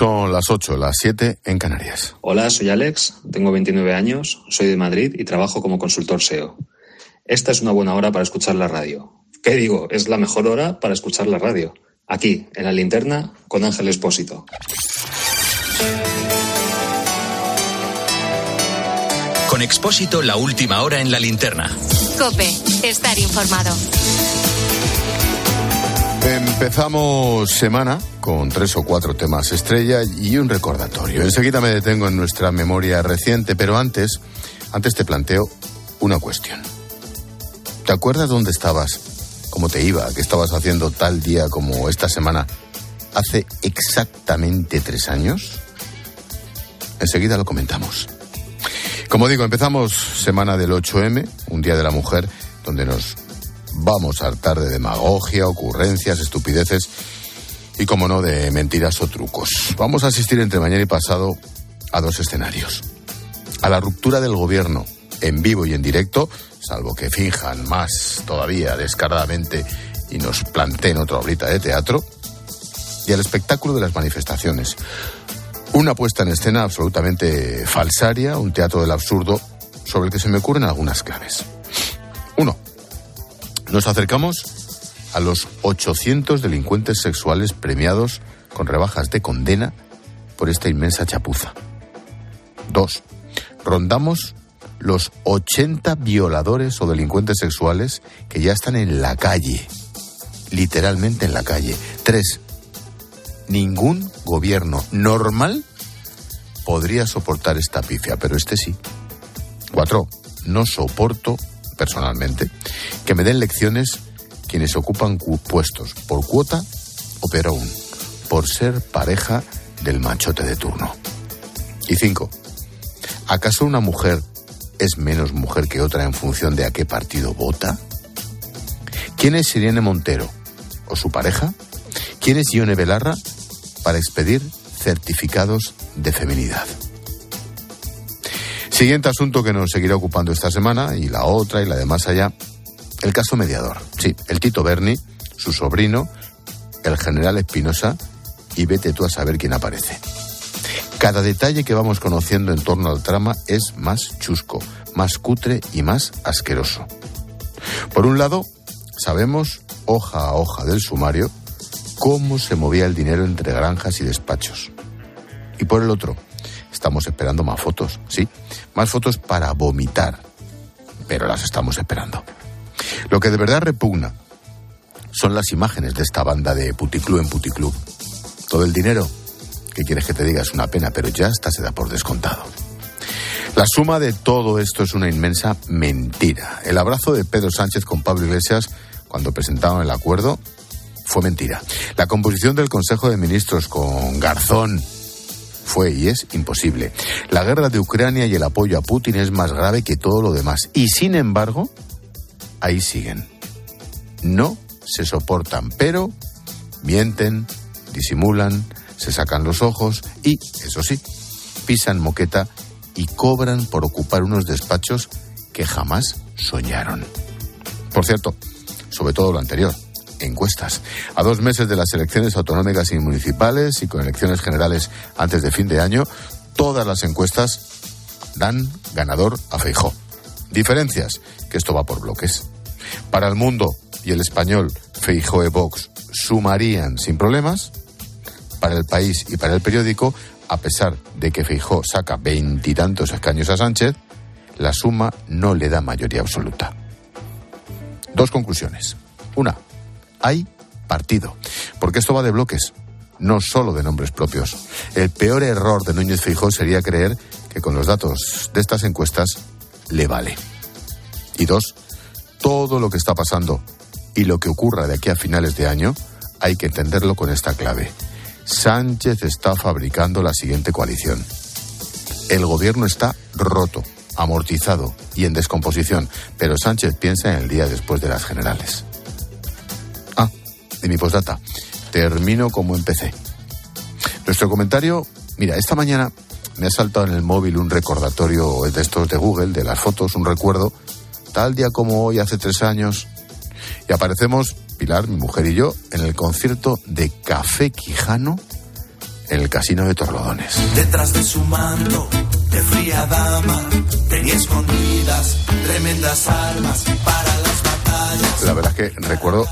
Son las 8, las 7 en Canarias. Hola, soy Alex, tengo 29 años, soy de Madrid y trabajo como consultor SEO. Esta es una buena hora para escuchar la radio. ¿Qué digo? Es la mejor hora para escuchar la radio. Aquí, en la linterna, con Ángel Espósito. Con Expósito, la última hora en la linterna. Cope, estar informado. Empezamos semana con tres o cuatro temas estrella y un recordatorio. Enseguida me detengo en nuestra memoria reciente, pero antes, antes te planteo una cuestión. ¿Te acuerdas dónde estabas? ¿Cómo te iba? ¿Qué estabas haciendo tal día como esta semana? Hace exactamente tres años. Enseguida lo comentamos. Como digo, empezamos semana del 8M, un día de la mujer, donde nos vamos a hartar de demagogia, ocurrencias, estupideces y, como no, de mentiras o trucos. Vamos a asistir entre mañana y pasado a dos escenarios. A la ruptura del gobierno en vivo y en directo, salvo que finjan más todavía descaradamente y nos planteen otra horita de teatro, y al espectáculo de las manifestaciones. Una puesta en escena absolutamente falsaria, un teatro del absurdo, sobre el que se me ocurren algunas claves. Nos acercamos a los 800 delincuentes sexuales premiados con rebajas de condena por esta inmensa chapuza. Dos, rondamos los 80 violadores o delincuentes sexuales que ya están en la calle, literalmente en la calle. Tres, ningún gobierno normal podría soportar esta pifia, pero este sí. Cuatro, no soporto personalmente, que me den lecciones quienes ocupan puestos por cuota o pero aún por ser pareja del machote de turno. Y cinco, ¿acaso una mujer es menos mujer que otra en función de a qué partido vota? ¿Quién es Irene Montero? ¿O su pareja? ¿Quién es Ione Belarra para expedir certificados de feminidad? Siguiente asunto que nos seguirá ocupando esta semana, y la otra y la de más allá, el caso mediador. Sí, el Tito Berni, su sobrino, el general Espinosa, y vete tú a saber quién aparece. Cada detalle que vamos conociendo en torno al trama es más chusco, más cutre y más asqueroso. Por un lado, sabemos, hoja a hoja del sumario, cómo se movía el dinero entre granjas y despachos. Y por el otro, estamos esperando más fotos, sí, más fotos para vomitar, pero las estamos esperando. Lo que de verdad repugna son las imágenes de esta banda de puticlub en puticlub. Todo el dinero, que quieres que te diga, es una pena, pero ya está se da por descontado. La suma de todo esto es una inmensa mentira. El abrazo de Pedro Sánchez con Pablo Iglesias cuando presentaron el acuerdo fue mentira. La composición del Consejo de Ministros con Garzón fue y es imposible. La guerra de Ucrania y el apoyo a Putin es más grave que todo lo demás. Y sin embargo, ahí siguen. No se soportan, pero mienten, disimulan, se sacan los ojos y, eso sí, pisan moqueta y cobran por ocupar unos despachos que jamás soñaron. Por cierto, sobre todo lo anterior, encuestas. A dos meses de las elecciones autonómicas y municipales y con elecciones generales antes de fin de año, todas las encuestas dan ganador a Feijó. Diferencias, que esto va por bloques. Para el mundo y el español, Feijó y Vox sumarían sin problemas. Para el país y para el periódico, a pesar de que Feijó saca veintitantos escaños a Sánchez, la suma no le da mayoría absoluta. Dos conclusiones. Una, hay partido. Porque esto va de bloques, no solo de nombres propios. El peor error de Núñez Feijóo sería creer que con los datos de estas encuestas le vale. Y dos, todo lo que está pasando y lo que ocurra de aquí a finales de año hay que entenderlo con esta clave. Sánchez está fabricando la siguiente coalición. El gobierno está roto, amortizado y en descomposición, pero Sánchez piensa en el día después de las generales de mi postdata. Termino como empecé. Nuestro comentario, mira, esta mañana me ha saltado en el móvil un recordatorio de estos de Google, de las fotos, un recuerdo, tal día como hoy, hace tres años, y aparecemos, Pilar, mi mujer y yo, en el concierto de Café Quijano en el casino de Torlodones. Detrás de su manto, de fría dama, tenía escondidas tremendas armas para las batallas. La verdad es que recuerdo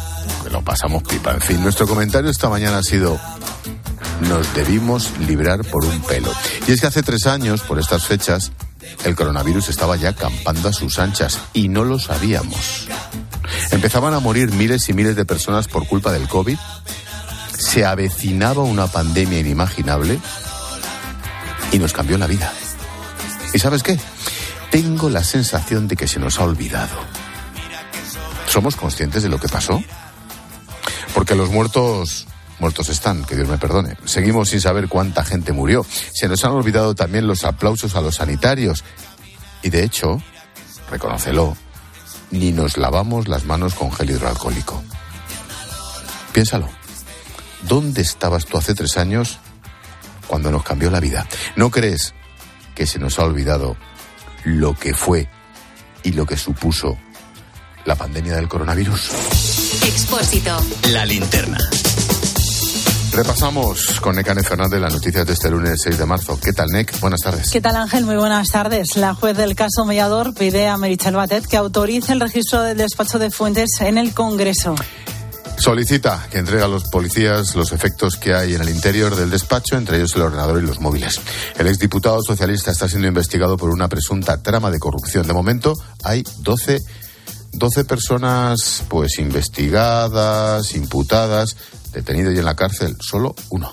que lo pasamos pipa. En fin, nuestro comentario esta mañana ha sido nos debimos librar por un pelo. Y es que hace tres años, por estas fechas, el coronavirus estaba ya campando a sus anchas y no lo sabíamos. Empezaban a morir miles y miles de personas por culpa del COVID. Se avecinaba una pandemia inimaginable y nos cambió la vida. ¿Y sabes qué? Tengo la sensación de que se nos ha olvidado. ¿Somos conscientes de lo que pasó? Porque los muertos muertos están, que Dios me perdone. Seguimos sin saber cuánta gente murió. Se nos han olvidado también los aplausos a los sanitarios. Y de hecho, reconócelo, ni nos lavamos las manos con gel hidroalcohólico. Piénsalo. ¿Dónde estabas tú hace tres años cuando nos cambió la vida? ¿No crees que se nos ha olvidado lo que fue y lo que supuso la pandemia del coronavirus? Expósito. La linterna. Repasamos con Necane Fernández las noticias de este lunes 6 de marzo. ¿Qué tal, Nec? Buenas tardes. ¿Qué tal, Ángel? Muy buenas tardes. La juez del caso Mediador pide a Merichel Batet que autorice el registro del despacho de fuentes en el Congreso. Solicita que entregue a los policías los efectos que hay en el interior del despacho, entre ellos el ordenador y los móviles. El exdiputado socialista está siendo investigado por una presunta trama de corrupción. De momento hay 12 12 personas pues investigadas, imputadas, detenido y en la cárcel, solo uno.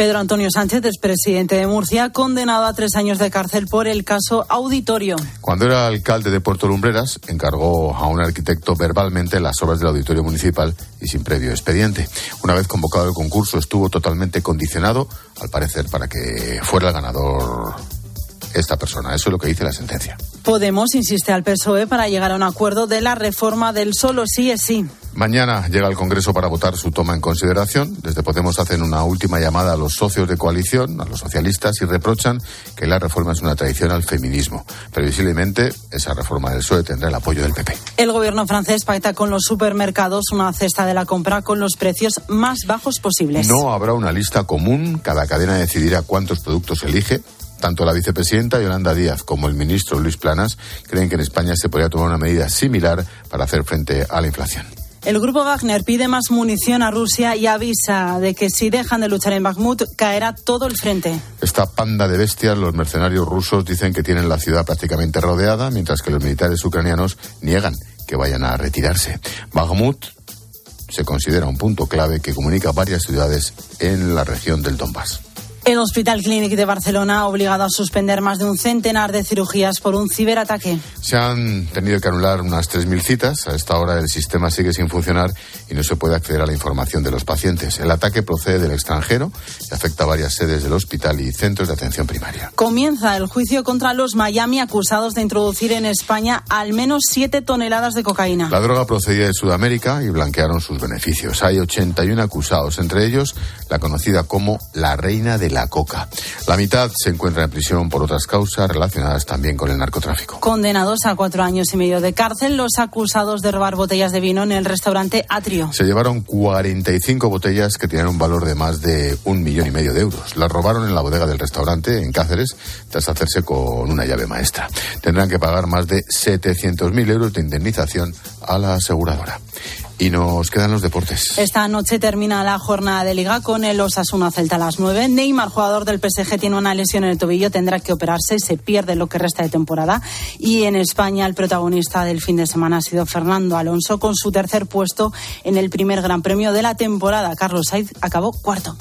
Pedro Antonio Sánchez, expresidente de Murcia, condenado a tres años de cárcel por el caso Auditorio. Cuando era alcalde de Puerto Lumbreras, encargó a un arquitecto verbalmente las obras del auditorio municipal y sin previo expediente. Una vez convocado el concurso, estuvo totalmente condicionado, al parecer, para que fuera el ganador esta persona. Eso es lo que dice la sentencia. Podemos insiste al PSOE para llegar a un acuerdo de la reforma del solo sí es sí. Mañana llega al Congreso para votar su toma en consideración. Desde Podemos hacen una última llamada a los socios de coalición, a los socialistas, y reprochan que la reforma es una traición al feminismo. Previsiblemente, esa reforma del PSOE tendrá el apoyo del PP. El gobierno francés pacta con los supermercados una cesta de la compra con los precios más bajos posibles. No habrá una lista común. Cada cadena decidirá cuántos productos elige. Tanto la vicepresidenta Yolanda Díaz como el ministro Luis Planas creen que en España se podría tomar una medida similar para hacer frente a la inflación. El grupo Wagner pide más munición a Rusia y avisa de que si dejan de luchar en Bakhmut caerá todo el frente. Esta panda de bestias, los mercenarios rusos dicen que tienen la ciudad prácticamente rodeada, mientras que los militares ucranianos niegan que vayan a retirarse. Bakhmut se considera un punto clave que comunica varias ciudades en la región del Donbass. El Hospital Clínic de Barcelona ha obligado a suspender más de un centenar de cirugías por un ciberataque. Se han tenido que anular unas 3.000 citas. A esta hora el sistema sigue sin funcionar y no se puede acceder a la información de los pacientes. El ataque procede del extranjero y afecta a varias sedes del hospital y centros de atención primaria. Comienza el juicio contra los Miami acusados de introducir en España al menos 7 toneladas de cocaína. La droga procedía de Sudamérica y blanquearon sus beneficios. Hay 81 acusados, entre ellos la conocida como la reina de la coca. La mitad se encuentra en prisión por otras causas relacionadas también con el narcotráfico. Condenados a cuatro años y medio de cárcel los acusados de robar botellas de vino en el restaurante Atrio. Se llevaron 45 botellas que tenían un valor de más de un millón y medio de euros. Las robaron en la bodega del restaurante en Cáceres tras hacerse con una llave maestra. Tendrán que pagar más de 700.000 euros de indemnización a la aseguradora. Y nos quedan los deportes. Esta noche termina la jornada de liga con el Osasuna Celta a las 9. Neymar, jugador del PSG, tiene una lesión en el tobillo, tendrá que operarse, se pierde lo que resta de temporada. Y en España el protagonista del fin de semana ha sido Fernando Alonso con su tercer puesto en el primer Gran Premio de la temporada. Carlos Sainz acabó cuarto.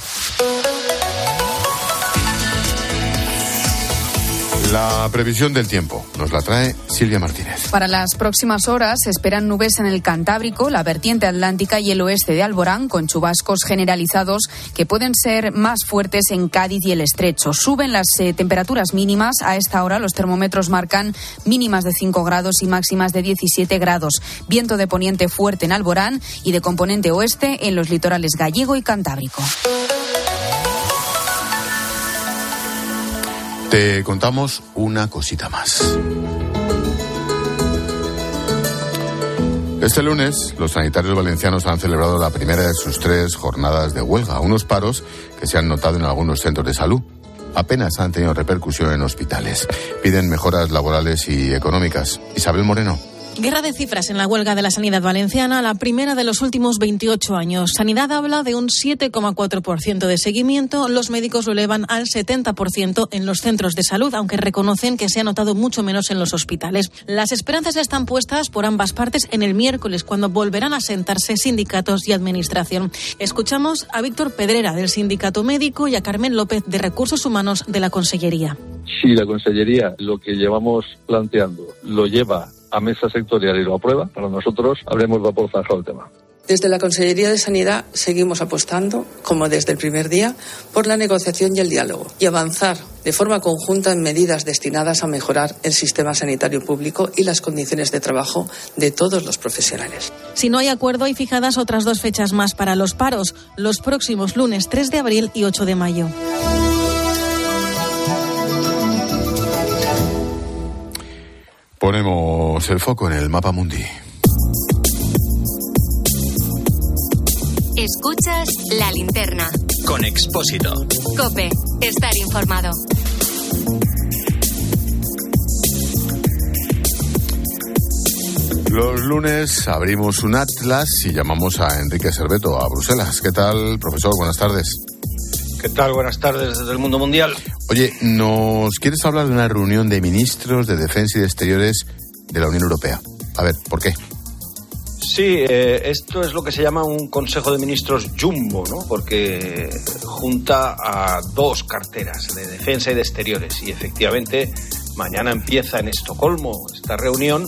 La previsión del tiempo nos la trae Silvia Martínez. Para las próximas horas esperan nubes en el Cantábrico, la vertiente atlántica y el oeste de Alborán, con chubascos generalizados que pueden ser más fuertes en Cádiz y el Estrecho. Suben las eh, temperaturas mínimas. A esta hora los termómetros marcan mínimas de 5 grados y máximas de 17 grados. Viento de poniente fuerte en Alborán y de componente oeste en los litorales gallego y cantábrico. Te contamos una cosita más. Este lunes, los sanitarios valencianos han celebrado la primera de sus tres jornadas de huelga, unos paros que se han notado en algunos centros de salud. Apenas han tenido repercusión en hospitales. Piden mejoras laborales y económicas. Isabel Moreno. Guerra de cifras en la huelga de la sanidad valenciana, la primera de los últimos 28 años. Sanidad habla de un 7,4% de seguimiento. Los médicos lo elevan al 70% en los centros de salud, aunque reconocen que se ha notado mucho menos en los hospitales. Las esperanzas están puestas por ambas partes en el miércoles, cuando volverán a sentarse sindicatos y administración. Escuchamos a Víctor Pedrera, del Sindicato Médico, y a Carmen López, de Recursos Humanos de la Consellería. Si la Consellería lo que llevamos planteando lo lleva a mesa sectorial y lo aprueba, para nosotros habremos de aportar el tema. Desde la Consellería de Sanidad seguimos apostando, como desde el primer día, por la negociación y el diálogo y avanzar de forma conjunta en medidas destinadas a mejorar el sistema sanitario público y las condiciones de trabajo de todos los profesionales. Si no hay acuerdo, hay fijadas otras dos fechas más para los paros, los próximos lunes 3 de abril y 8 de mayo. Ponemos el foco en el mapa mundi. Escuchas la linterna. Con Expósito. Cope, estar informado. Los lunes abrimos un atlas y llamamos a Enrique Serveto a Bruselas. ¿Qué tal, profesor? Buenas tardes. ¿Qué tal? Buenas tardes desde el mundo mundial. Oye, ¿nos quieres hablar de una reunión de ministros de Defensa y de Exteriores de la Unión Europea? A ver, ¿por qué? Sí, eh, esto es lo que se llama un Consejo de Ministros Jumbo, ¿no? Porque junta a dos carteras de defensa y de exteriores. Y efectivamente, mañana empieza en Estocolmo esta reunión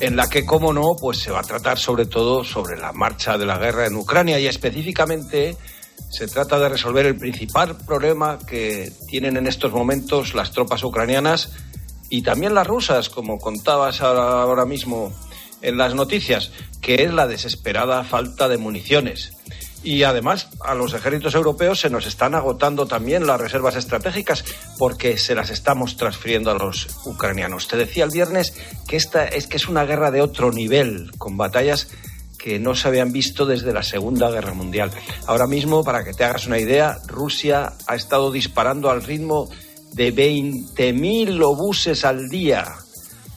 en la que, como no, pues se va a tratar sobre todo sobre la marcha de la guerra en Ucrania y específicamente se trata de resolver el principal problema que tienen en estos momentos las tropas ucranianas y también las rusas, como contabas ahora mismo en las noticias, que es la desesperada falta de municiones. Y además a los ejércitos europeos se nos están agotando también las reservas estratégicas porque se las estamos transfiriendo a los ucranianos. Te decía el viernes que esta es que es una guerra de otro nivel, con batallas que no se habían visto desde la Segunda Guerra Mundial. Ahora mismo, para que te hagas una idea, Rusia ha estado disparando al ritmo de 20.000 obuses al día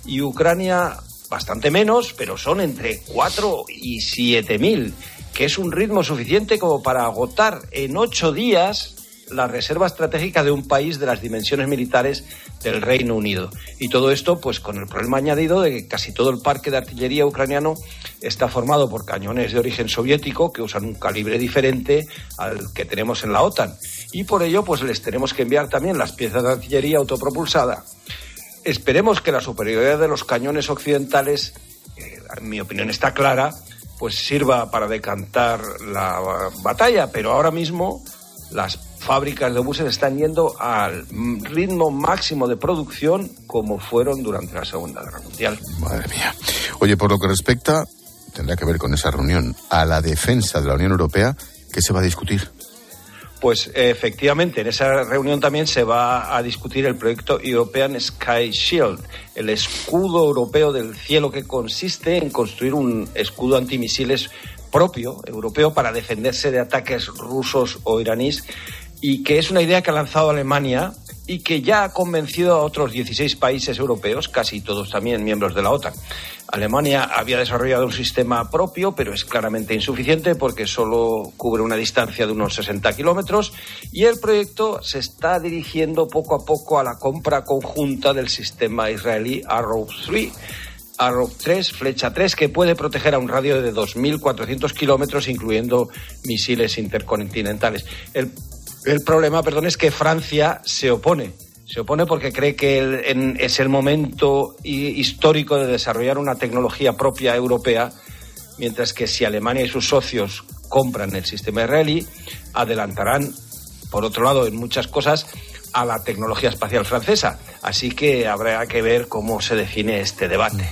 y Ucrania bastante menos, pero son entre 4 y 7.000, que es un ritmo suficiente como para agotar en ocho días la reserva estratégica de un país de las dimensiones militares del Reino Unido. Y todo esto, pues con el problema añadido de que casi todo el parque de artillería ucraniano está formado por cañones de origen soviético que usan un calibre diferente al que tenemos en la OTAN. Y por ello, pues les tenemos que enviar también las piezas de artillería autopropulsada Esperemos que la superioridad de los cañones occidentales, en mi opinión está clara, pues sirva para decantar la batalla, pero ahora mismo las fábricas de buses están yendo al ritmo máximo de producción como fueron durante la Segunda Guerra Mundial. Madre mía. Oye, por lo que respecta, tendrá que ver con esa reunión, a la defensa de la Unión Europea, ¿qué se va a discutir? Pues efectivamente, en esa reunión también se va a discutir el proyecto European Sky Shield, el escudo europeo del cielo que consiste en construir un escudo antimisiles propio, europeo, para defenderse de ataques rusos o iraníes y que es una idea que ha lanzado Alemania y que ya ha convencido a otros 16 países europeos, casi todos también miembros de la OTAN. Alemania había desarrollado un sistema propio, pero es claramente insuficiente porque solo cubre una distancia de unos 60 kilómetros y el proyecto se está dirigiendo poco a poco a la compra conjunta del sistema israelí Arrow 3. Arrow 3, flecha 3, que puede proteger a un radio de 2.400 kilómetros, incluyendo misiles intercontinentales. El problema, perdón, es que Francia se opone. Se opone porque cree que es el momento histórico de desarrollar una tecnología propia europea, mientras que si Alemania y sus socios compran el sistema israelí, adelantarán, por otro lado, en muchas cosas, a la tecnología espacial francesa. Así que habrá que ver cómo se define este debate.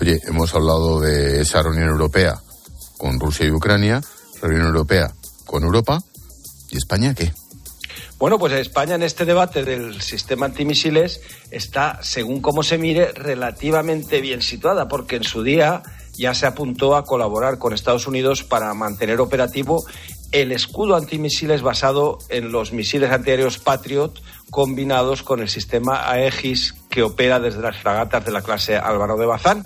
Oye, hemos hablado de esa reunión europea con Rusia y Ucrania, reunión europea con Europa, ¿y España qué? Bueno, pues España en este debate del sistema antimisiles está, según cómo se mire, relativamente bien situada, porque en su día ya se apuntó a colaborar con Estados Unidos para mantener operativo el escudo antimisiles basado en los misiles antiaéreos Patriot combinados con el sistema Aegis que opera desde las fragatas de la clase Álvaro de Bazán,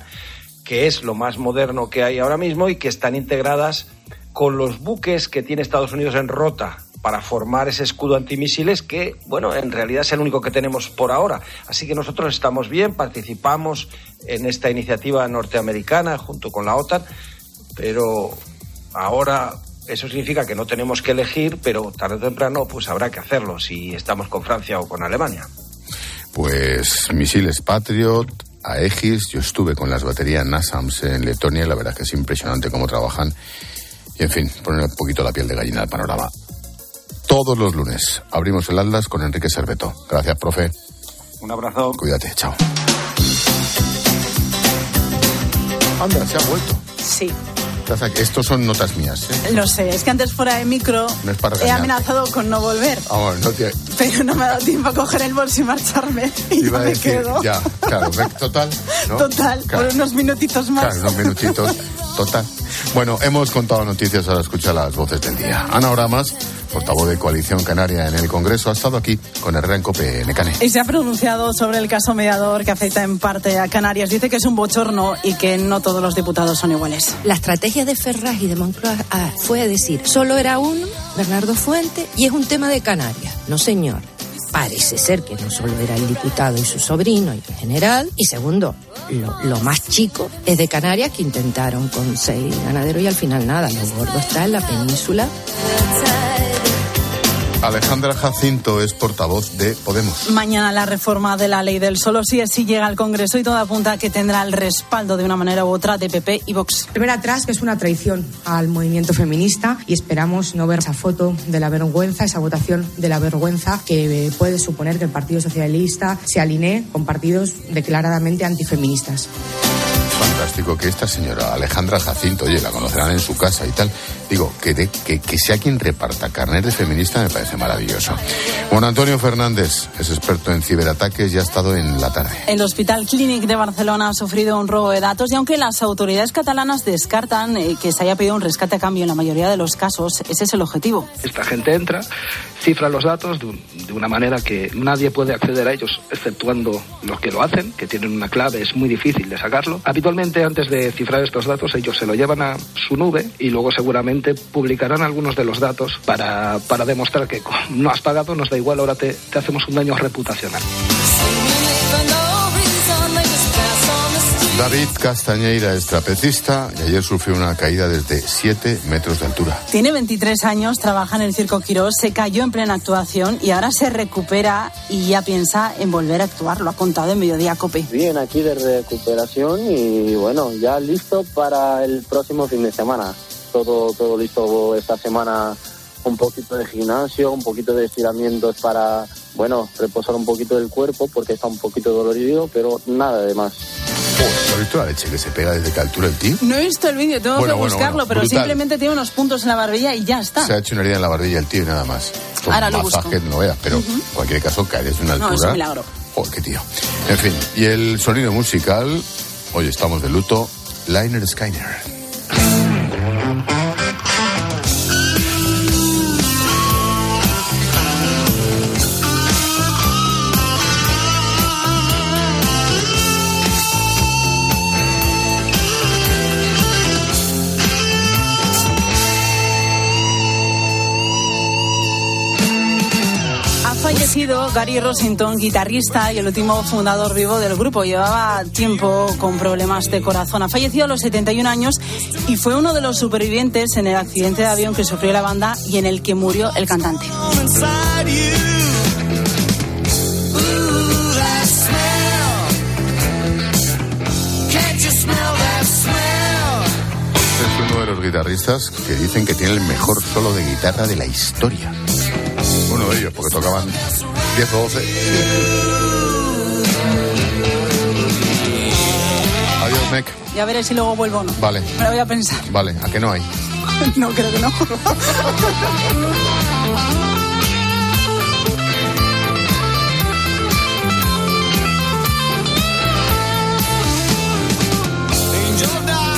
que es lo más moderno que hay ahora mismo y que están integradas con los buques que tiene Estados Unidos en rota para formar ese escudo antimisiles que, bueno, en realidad es el único que tenemos por ahora. Así que nosotros estamos bien, participamos en esta iniciativa norteamericana junto con la OTAN, pero ahora eso significa que no tenemos que elegir, pero tarde o temprano pues habrá que hacerlo si estamos con Francia o con Alemania. Pues misiles Patriot, Aegis, yo estuve con las baterías NASAMS en Letonia, la verdad que es impresionante cómo trabajan. Y en fin, poner un poquito la piel de gallina al panorama. Todos los lunes abrimos el Atlas con Enrique Serveto. Gracias, profe. Un abrazo. Cuídate, chao. Anda, se ha vuelto. Sí. Estos son notas mías. ¿eh? Lo sé, es que antes fuera de micro no es para he amenazado con no volver. Oh, no te... Pero no me ha dado tiempo a coger el bolso y marcharme. Y Iba ya a me decir, quedo. ya, claro, total. ¿no? Total, Claro. por unos minutitos más. Claro, unos minutitos, total. Bueno, hemos contado noticias, ahora escucha las voces del día. Ana Oramas, portavoz de Coalición Canaria en el Congreso, ha estado aquí con el en Cope Necane. Y se ha pronunciado sobre el caso mediador que afecta en parte a Canarias. Dice que es un bochorno y que no todos los diputados son iguales. La estrategia de Ferraz y de Moncloa ah, fue decir, solo era uno, Bernardo Fuente, y es un tema de Canarias. No, señor. Parece ser que no solo era el diputado y su sobrino y el general. Y segundo, lo, lo más chico es de Canarias que intentaron con seis ganaderos y al final nada. Lo gordo está en la península. Alejandra Jacinto es portavoz de Podemos. Mañana la reforma de la ley del solo sí es sí llega al Congreso y todo apunta a que tendrá el respaldo de una manera u otra de PP y Vox. Ver atrás que es una traición al movimiento feminista y esperamos no ver esa foto de la vergüenza, esa votación de la vergüenza que eh, puede suponer que el Partido Socialista se alinee con partidos declaradamente antifeministas. Fantástico que esta señora Alejandra Jacinto, oye, la conocerán en su casa y tal. Digo, que, de- que, que sea quien reparta carnet de feminista me parece maravilloso. Juan Antonio Fernández es experto en ciberataques y ha estado en la tarde. El Hospital Clínic de Barcelona ha sufrido un robo de datos y aunque las autoridades catalanas descartan eh, que se haya pedido un rescate a cambio en la mayoría de los casos, ese es el objetivo. Esta gente entra, cifra los datos de, un- de una manera que nadie puede acceder a ellos, exceptuando los que lo hacen, que tienen una clave, es muy difícil de sacarlo. Habitualmente, antes de cifrar estos datos, ellos se lo llevan a su nube y luego seguramente publicarán algunos de los datos para, para demostrar que no has pagado, nos da igual, ahora te, te hacemos un daño reputacional. David Castañeira es trapecista y ayer sufrió una caída desde 7 metros de altura. Tiene 23 años, trabaja en el Circo Quirós, se cayó en plena actuación y ahora se recupera y ya piensa en volver a actuar. Lo ha contado en Mediodía Cope. Bien, aquí de recuperación y bueno, ya listo para el próximo fin de semana. Todo, todo listo esta semana, un poquito de gimnasio, un poquito de estiramientos para, bueno, reposar un poquito del cuerpo porque está un poquito dolorido, pero nada de más. ¿Has visto la leche que se pega desde qué altura el tío? No he visto el vídeo, tengo Bueno, que bueno, buscarlo, bueno, pero brutal. simplemente tiene unos puntos en la barbilla y ya está. Se ha hecho una herida en la barbilla el tío y nada más. Con Ahora lo masaje busco. no veas, pero Ujú. en cualquier caso caer desde una No, altura. es un milagro. Oh, qué tío. En fin, y el sonido musical, hoy estamos de luto, Liner Skyner. Fallecido Gary Rossington, guitarrista y el último fundador vivo del grupo. Llevaba tiempo con problemas de corazón. Ha fallecido a los 71 años y fue uno de los supervivientes en el accidente de avión que sufrió la banda y en el que murió el cantante. Es uno de los guitarristas que dicen que tiene el mejor solo de guitarra de la historia. Uno de ellos, porque tocaban 10 o 12. Adiós, Mec. Ya veré si luego vuelvo o no. Vale, Me lo voy a pensar. vale, ¿a qué no hay? No, creo que no.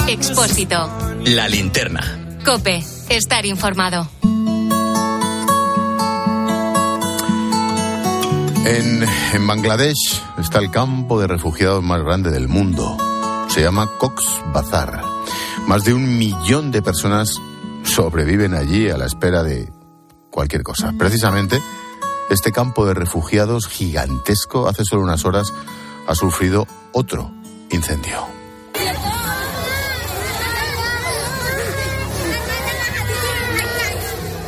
Expósito. La linterna. Cope. Estar informado. En, Bangladesh está el campo de refugiados más grande del mundo. Se llama Cox Bazar. Más de un millón de personas sobreviven allí a la espera de cualquier cosa. Precisamente, este campo de refugiados gigantesco hace solo unas horas ha sufrido otro incendio.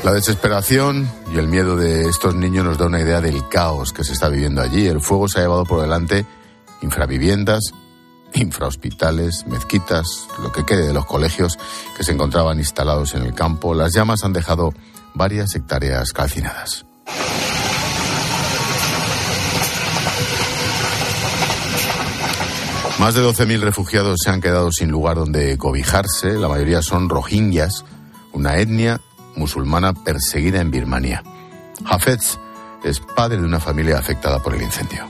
La desesperación y el miedo de estos niños nos da una idea del caos que se está viviendo allí. El fuego se ha llevado por delante infraviviendas, infrahospitales, mezquitas, lo que quede de los colegios que se encontraban instalados en el campo. Las llamas han dejado varias hectáreas calcinadas. Más de 12.000 refugiados se han quedado sin lugar donde cobijarse. La mayoría son rohingyas, una etnia musulmana perseguida en Birmania. Hafez es padre de una familia afectada por el incendio.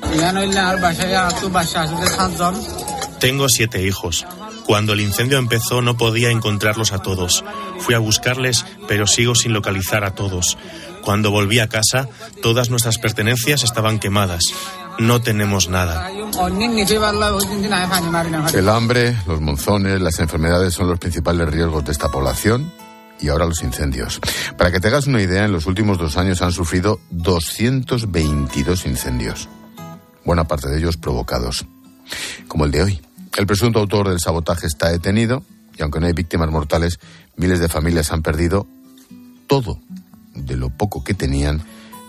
Tengo siete hijos. Cuando el incendio empezó no podía encontrarlos a todos. Fui a buscarles, pero sigo sin localizar a todos. Cuando volví a casa, todas nuestras pertenencias estaban quemadas. No tenemos nada. El hambre, los monzones, las enfermedades son los principales riesgos de esta población y ahora los incendios. Para que te hagas una idea, en los últimos dos años han sufrido 222 incendios, buena parte de ellos provocados, como el de hoy. El presunto autor del sabotaje está detenido y aunque no hay víctimas mortales, miles de familias han perdido todo de lo poco que tenían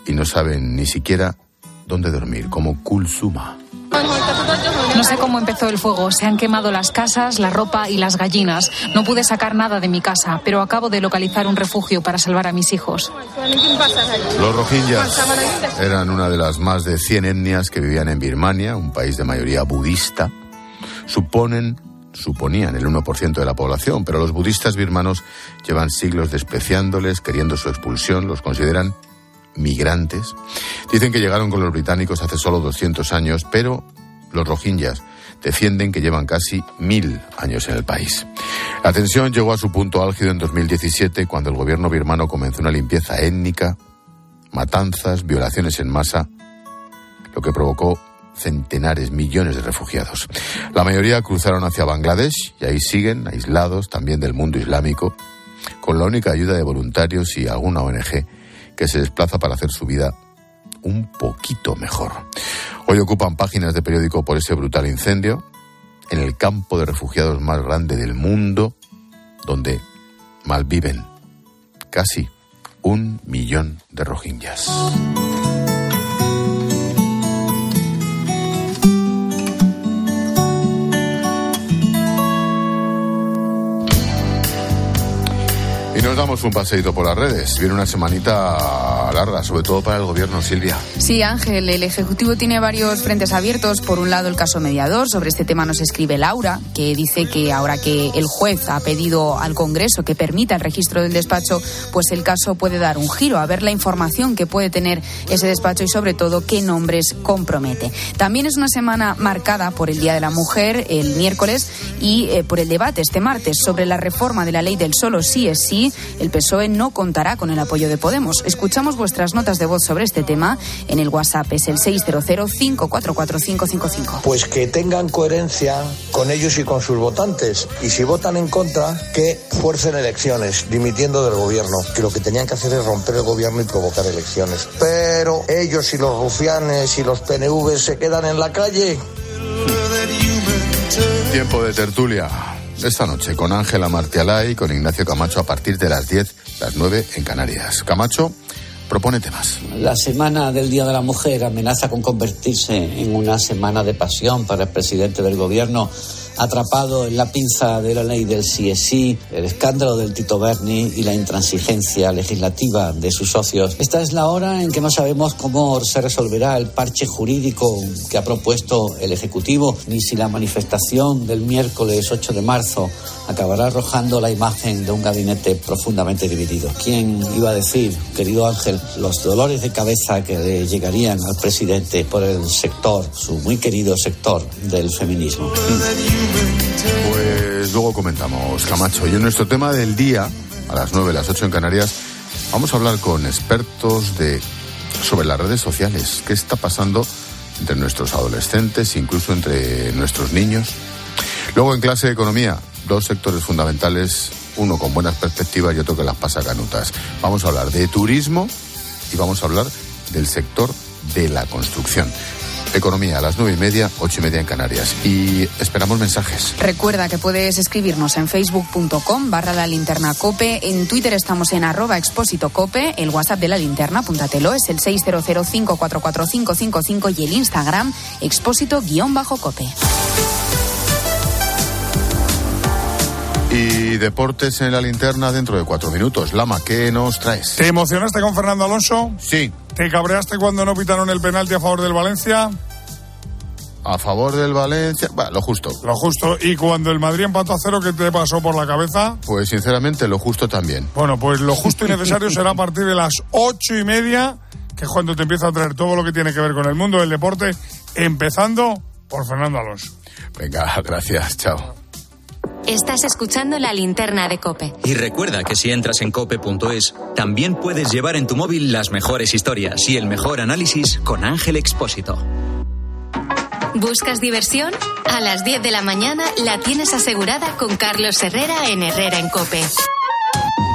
y no saben ni siquiera dónde dormir, como Kulsuma. No sé cómo empezó el fuego. Se han quemado las casas, la ropa y las gallinas. No pude sacar nada de mi casa, pero acabo de localizar un refugio para salvar a mis hijos. Los rohingyas eran una de las más de 100 etnias que vivían en Birmania, un país de mayoría budista. Suponen suponían el 1% de la población, pero los budistas birmanos llevan siglos despreciándoles, queriendo su expulsión, los consideran migrantes. Dicen que llegaron con los británicos hace solo 200 años, pero los rohingyas defienden que llevan casi mil años en el país. La tensión llegó a su punto álgido en 2017 cuando el gobierno birmano comenzó una limpieza étnica, matanzas, violaciones en masa, lo que provocó centenares, millones de refugiados. La mayoría cruzaron hacia Bangladesh y ahí siguen, aislados también del mundo islámico, con la única ayuda de voluntarios y alguna ONG que se desplaza para hacer su vida un poquito mejor. Hoy ocupan páginas de periódico por ese brutal incendio en el campo de refugiados más grande del mundo, donde malviven casi un millón de rohingyas. Y nos damos un paseito por las redes. Viene una semanita larga, sobre todo para el gobierno, Silvia. Sí, Ángel, el Ejecutivo tiene varios frentes abiertos. Por un lado, el caso mediador. Sobre este tema nos escribe Laura, que dice que ahora que el juez ha pedido al Congreso que permita el registro del despacho, pues el caso puede dar un giro, a ver la información que puede tener ese despacho y sobre todo qué nombres compromete. También es una semana marcada por el Día de la Mujer, el miércoles, y eh, por el debate este martes sobre la reforma de la ley del solo sí es sí el PSOE no contará con el apoyo de Podemos. Escuchamos vuestras notas de voz sobre este tema en el WhatsApp, es el 600-544-555. Pues que tengan coherencia con ellos y con sus votantes. Y si votan en contra, que fuercen elecciones, dimitiendo del gobierno. Que lo que tenían que hacer es romper el gobierno y provocar elecciones. Pero ellos y los rufianes y los PNV se quedan en la calle. Tiempo de tertulia esta noche con Ángela Martialay y con Ignacio Camacho a partir de las 10, las 9 en Canarias. Camacho propone temas. La semana del Día de la Mujer amenaza con convertirse en una semana de pasión para el presidente del gobierno atrapado en la pinza de la ley del CSI, el escándalo del Tito Berni y la intransigencia legislativa de sus socios. Esta es la hora en que no sabemos cómo se resolverá el parche jurídico que ha propuesto el Ejecutivo, ni si la manifestación del miércoles 8 de marzo acabará arrojando la imagen de un gabinete profundamente dividido. ¿Quién iba a decir, querido Ángel, los dolores de cabeza que le llegarían al presidente por el sector, su muy querido sector del feminismo? Pues luego comentamos, Camacho. Y en nuestro tema del día, a las 9, las 8 en Canarias, vamos a hablar con expertos de sobre las redes sociales. ¿Qué está pasando entre nuestros adolescentes, incluso entre nuestros niños? Luego en clase de economía, dos sectores fundamentales, uno con buenas perspectivas y otro que las pasa canutas. Vamos a hablar de turismo y vamos a hablar del sector de la construcción. Economía a las nueve y media, ocho y media en Canarias. Y esperamos mensajes. Recuerda que puedes escribirnos en facebook.com barra la linterna cope. En Twitter estamos en arroba expósito cope. El WhatsApp de la linterna, apúntatelo, es el 600544555 y el Instagram expósito guion bajo cope. Y deportes en la linterna dentro de cuatro minutos. Lama, ¿qué nos traes? ¿Te emocionaste con Fernando Alonso? Sí. ¿Te cabreaste cuando no pitaron el penalti a favor del Valencia? A favor del Valencia, va, lo justo. Lo justo. ¿Y cuando el Madrid empató a cero, qué te pasó por la cabeza? Pues sinceramente lo justo también. Bueno, pues lo justo y necesario será a partir de las ocho y media, que es cuando te empieza a traer todo lo que tiene que ver con el mundo del deporte, empezando por Fernando Alonso. Venga, gracias, chao. Estás escuchando la linterna de Cope. Y recuerda que si entras en cope.es, también puedes llevar en tu móvil las mejores historias y el mejor análisis con Ángel Expósito. ¿Buscas diversión? A las 10 de la mañana la tienes asegurada con Carlos Herrera en Herrera en Cope.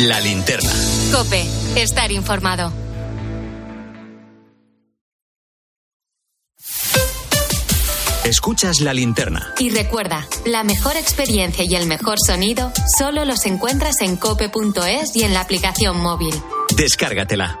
La linterna. Cope. Estar informado. Escuchas la linterna. Y recuerda, la mejor experiencia y el mejor sonido solo los encuentras en cope.es y en la aplicación móvil. Descárgatela.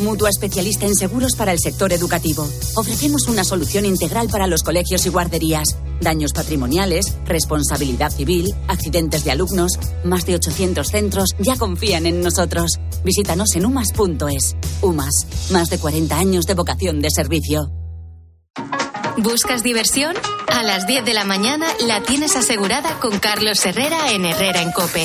mutua especialista en seguros para el sector educativo. Ofrecemos una solución integral para los colegios y guarderías. Daños patrimoniales, responsabilidad civil, accidentes de alumnos. Más de 800 centros ya confían en nosotros. Visítanos en umas.es. UMAS, más de 40 años de vocación de servicio. ¿Buscas diversión? A las 10 de la mañana la tienes asegurada con Carlos Herrera en Herrera en Cope.